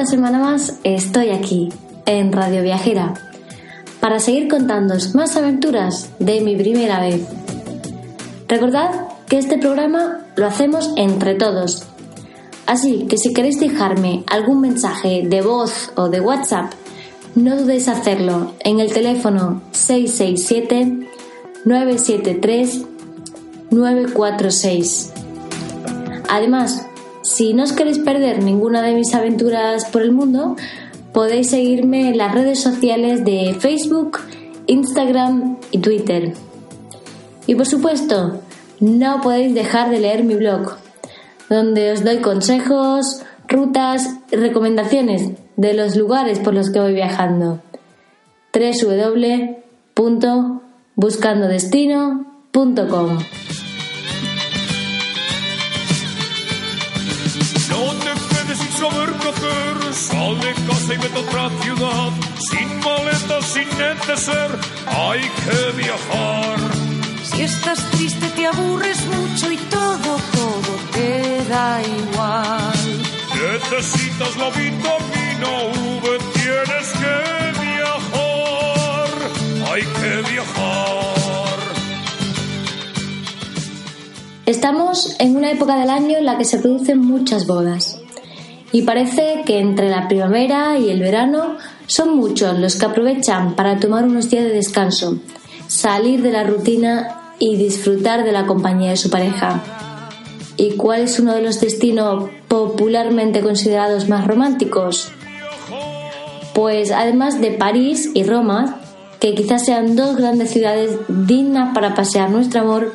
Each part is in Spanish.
Otra semana más estoy aquí en Radio Viajera para seguir contándoos más aventuras de mi primera vez. Recordad que este programa lo hacemos entre todos, así que si queréis dejarme algún mensaje de voz o de WhatsApp, no dudéis hacerlo en el teléfono 667 973 946. Además, si no os queréis perder ninguna de mis aventuras por el mundo, podéis seguirme en las redes sociales de Facebook, Instagram y Twitter. Y por supuesto, no podéis dejar de leer mi blog, donde os doy consejos, rutas y recomendaciones de los lugares por los que voy viajando. www.buscandodestino.com hacer. Sal de casa y vete a otra ciudad. Sin maletas, sin neceser. Hay que viajar. Si estás triste te aburres mucho y todo, todo te da igual. Necesitas la vitamina V. Tienes que viajar. Hay que viajar. Estamos en una época del año en la que se producen muchas bodas. Y parece que entre la primavera y el verano son muchos los que aprovechan para tomar unos días de descanso, salir de la rutina y disfrutar de la compañía de su pareja. ¿Y cuál es uno de los destinos popularmente considerados más románticos? Pues además de París y Roma, que quizás sean dos grandes ciudades dignas para pasear nuestro amor,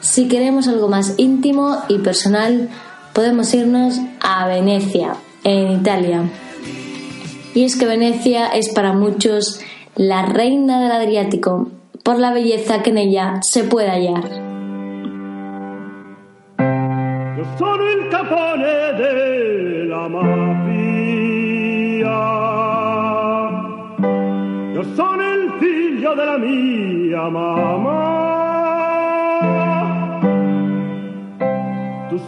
si queremos algo más íntimo y personal, podemos irnos a Venecia, en Italia. Y es que Venecia es para muchos la reina del Adriático, por la belleza que en ella se puede hallar. Io sono il capone della mafia. Io sono il figlio della mia mamma.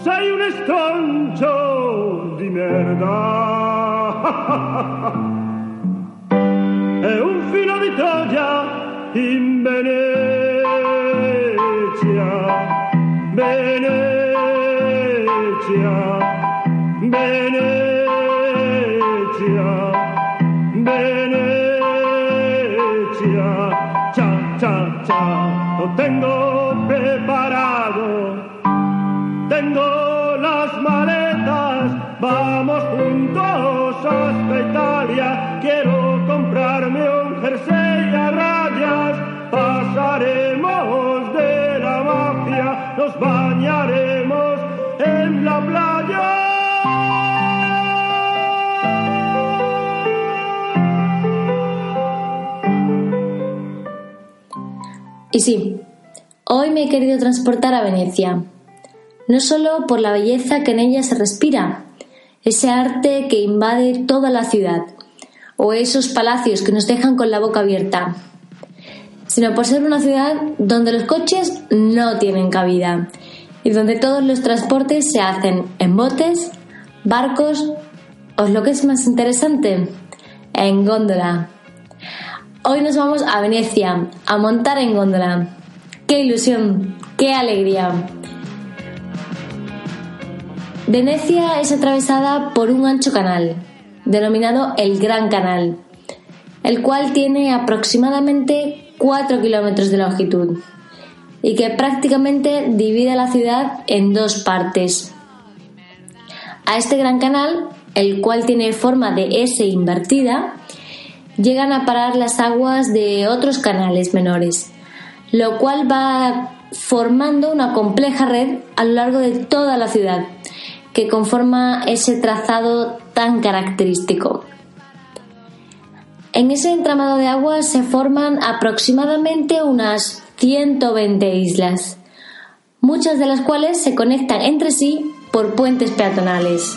Sei un estroncio di merda. E un filo di Troia in Venezia. Venezia. Venezia. Y sí, hoy me he querido transportar a Venecia, no solo por la belleza que en ella se respira, ese arte que invade toda la ciudad, o esos palacios que nos dejan con la boca abierta, sino por ser una ciudad donde los coches no tienen cabida y donde todos los transportes se hacen en botes, barcos o lo que es más interesante, en góndola. Hoy nos vamos a Venecia a montar en góndola. ¡Qué ilusión! ¡Qué alegría! Venecia es atravesada por un ancho canal, denominado el Gran Canal, el cual tiene aproximadamente 4 kilómetros de longitud y que prácticamente divide la ciudad en dos partes. A este gran canal, el cual tiene forma de S invertida, llegan a parar las aguas de otros canales menores, lo cual va formando una compleja red a lo largo de toda la ciudad, que conforma ese trazado tan característico. En ese entramado de aguas se forman aproximadamente unas 120 islas, muchas de las cuales se conectan entre sí por puentes peatonales.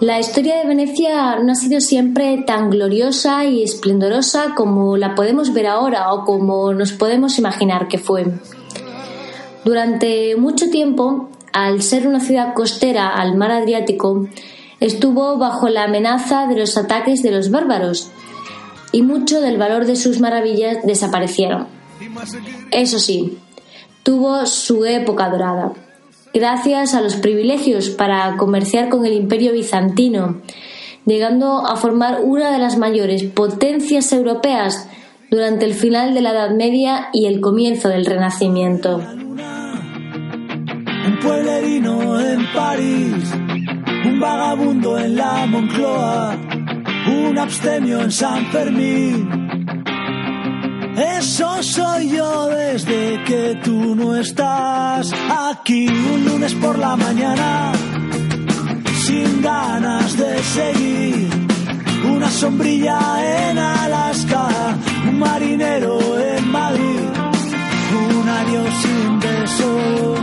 La historia de Venecia no ha sido siempre tan gloriosa y esplendorosa como la podemos ver ahora o como nos podemos imaginar que fue. Durante mucho tiempo, al ser una ciudad costera al mar Adriático, estuvo bajo la amenaza de los ataques de los bárbaros y mucho del valor de sus maravillas desaparecieron. Eso sí, tuvo su época dorada. Gracias a los privilegios para comerciar con el imperio bizantino, llegando a formar una de las mayores potencias europeas durante el final de la Edad Media y el comienzo del Renacimiento. un pueblerino en París, un vagabundo en la Moncloa, un abstemio en San Fermín. Eso soy yo desde que tú no estás aquí, un lunes por la mañana, sin ganas de seguir. Una sombrilla en Alaska, un marinero en Madrid, un año sin beso,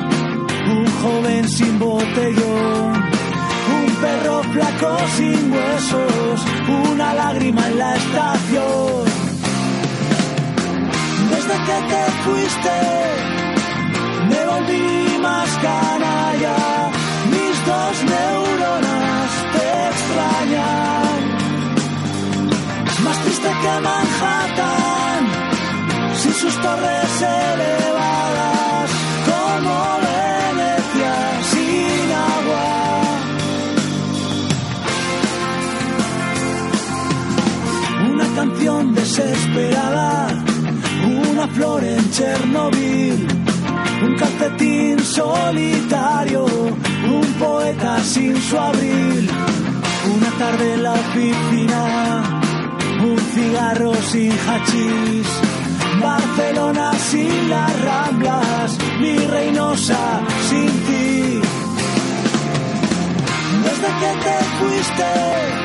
un joven sin botellón, un perro flaco sin huesos, una lágrima en la estación. Desde que te fuiste, me volví más canalla, mis dos neuronas te extrañan. Más triste que Manhattan, sin sus torres flor en Chernobyl, un calcetín solitario, un poeta sin su abril, una tarde en la oficina, un cigarro sin hachís, Barcelona sin las ramblas, mi reinosa sin ti. Desde que te fuiste,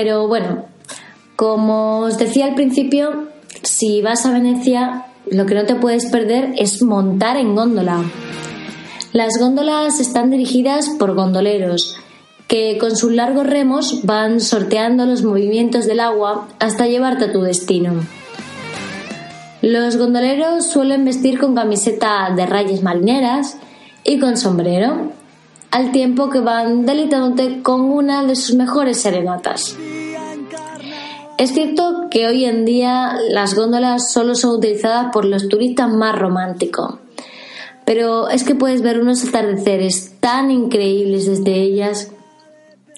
Pero bueno, como os decía al principio, si vas a Venecia, lo que no te puedes perder es montar en góndola. Las góndolas están dirigidas por gondoleros, que con sus largos remos van sorteando los movimientos del agua hasta llevarte a tu destino. Los gondoleros suelen vestir con camiseta de rayas marineras y con sombrero, al tiempo que van deleitándote con una de sus mejores serenatas. Es cierto que hoy en día las góndolas solo son utilizadas por los turistas más románticos, pero es que puedes ver unos atardeceres tan increíbles desde ellas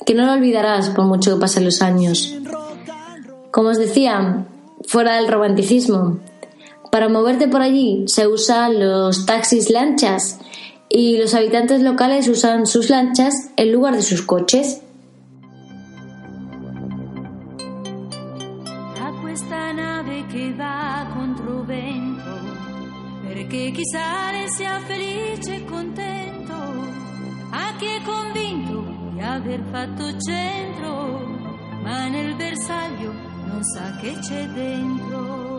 que no lo olvidarás por mucho que pasen los años. Como os decía, fuera del romanticismo, Para moverte por allí se usan los taxis lanchas y los habitantes locales usan sus lanchas en lugar de sus coches. a questa nave che va contro vento, perché chi sale sia felice e contento, a chi convinto di aver fatto centro, ma nel bersaglio non sa che c'è dentro.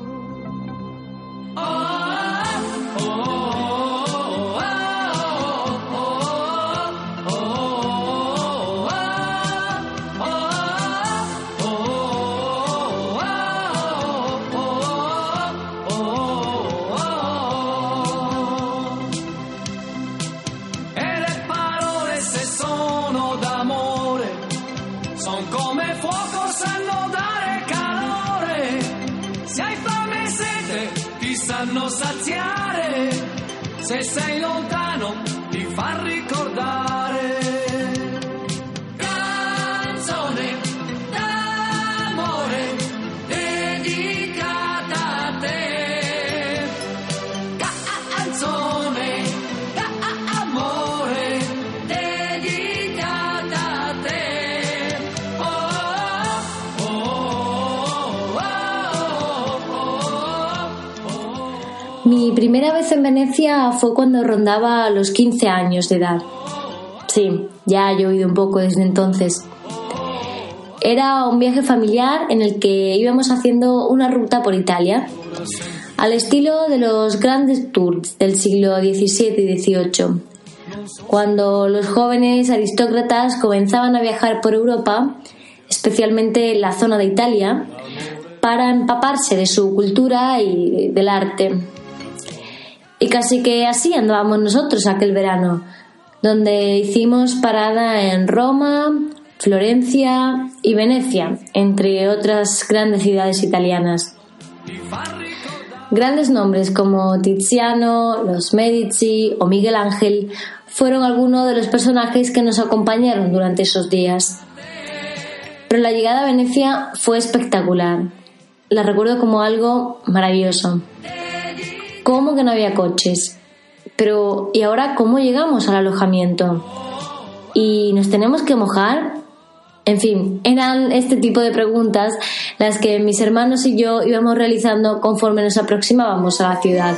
Se sei lontano, ti fa ricordare. Primera vez en Venecia fue cuando rondaba los 15 años de edad. Sí, ya he llovido un poco desde entonces. Era un viaje familiar en el que íbamos haciendo una ruta por Italia, al estilo de los grandes tours del siglo XVII y XVIII, cuando los jóvenes aristócratas comenzaban a viajar por Europa, especialmente la zona de Italia, para empaparse de su cultura y del arte. Y casi que así andábamos nosotros aquel verano, donde hicimos parada en Roma, Florencia y Venecia, entre otras grandes ciudades italianas. Grandes nombres como Tiziano, los Medici o Miguel Ángel fueron algunos de los personajes que nos acompañaron durante esos días. Pero la llegada a Venecia fue espectacular. La recuerdo como algo maravilloso. ¿Cómo que no había coches? Pero, ¿y ahora cómo llegamos al alojamiento? ¿Y nos tenemos que mojar? En fin, eran este tipo de preguntas las que mis hermanos y yo íbamos realizando conforme nos aproximábamos a la ciudad.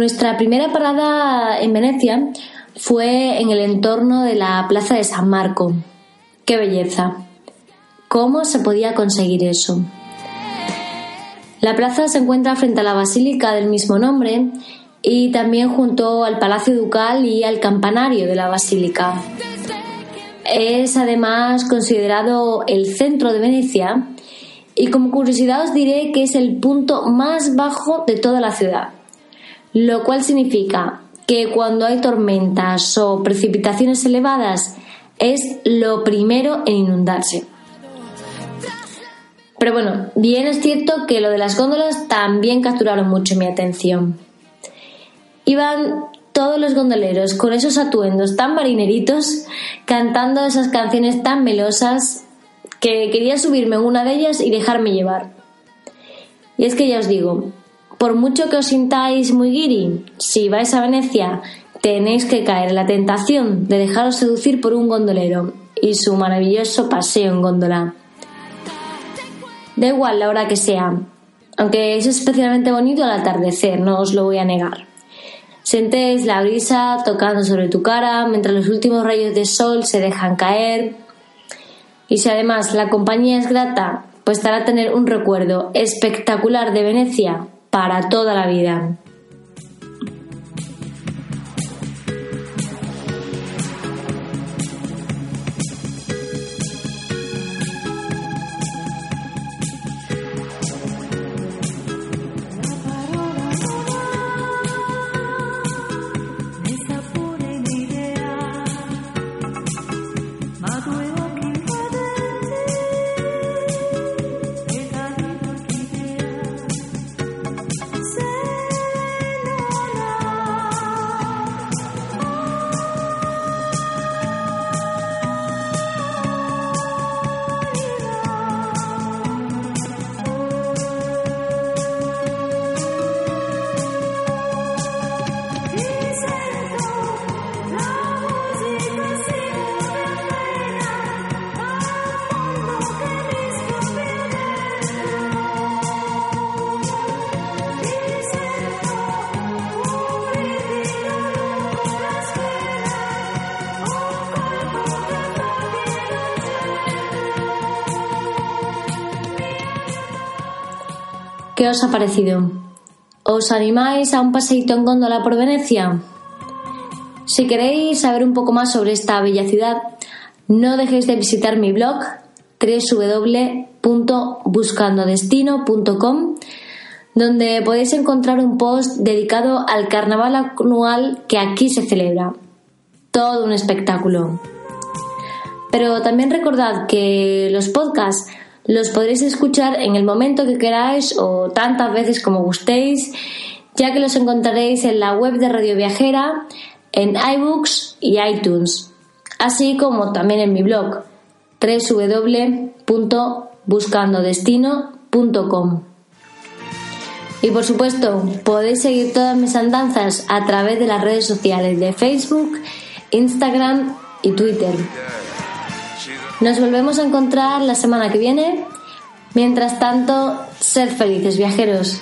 Nuestra primera parada en Venecia fue en el entorno de la Plaza de San Marco. ¡Qué belleza! ¿Cómo se podía conseguir eso? La plaza se encuentra frente a la basílica del mismo nombre y también junto al Palacio Ducal y al campanario de la basílica. Es además considerado el centro de Venecia y como curiosidad os diré que es el punto más bajo de toda la ciudad, lo cual significa que cuando hay tormentas o precipitaciones elevadas es lo primero en inundarse. Pero bueno, bien es cierto que lo de las góndolas también capturaron mucho mi atención. Iban todos los gondoleros con esos atuendos tan marineritos, cantando esas canciones tan melosas, que quería subirme en una de ellas y dejarme llevar. Y es que ya os digo, por mucho que os sintáis muy guiri, si vais a Venecia tenéis que caer en la tentación de dejaros seducir por un gondolero y su maravilloso paseo en góndola. Da igual la hora que sea, aunque es especialmente bonito al atardecer, no os lo voy a negar. Sientes la brisa tocando sobre tu cara mientras los últimos rayos de sol se dejan caer. Y si además la compañía es grata, pues estará tener un recuerdo espectacular de Venecia para toda la vida. ¿Qué os ha parecido? ¿Os animáis a un paseíto en góndola por Venecia? Si queréis saber un poco más sobre esta bella ciudad, no dejéis de visitar mi blog www.buscandodestino.com donde podéis encontrar un post dedicado al carnaval anual que aquí se celebra. Todo un espectáculo. Pero también recordad que los podcasts los podréis escuchar en el momento que queráis o tantas veces como gustéis, ya que los encontraréis en la web de Radio Viajera, en iBooks y iTunes, así como también en mi blog www.buscandodestino.com. Y por supuesto, podéis seguir todas mis andanzas a través de las redes sociales de Facebook, Instagram y Twitter. Nos volvemos a encontrar la semana que viene. Mientras tanto, sed felices viajeros.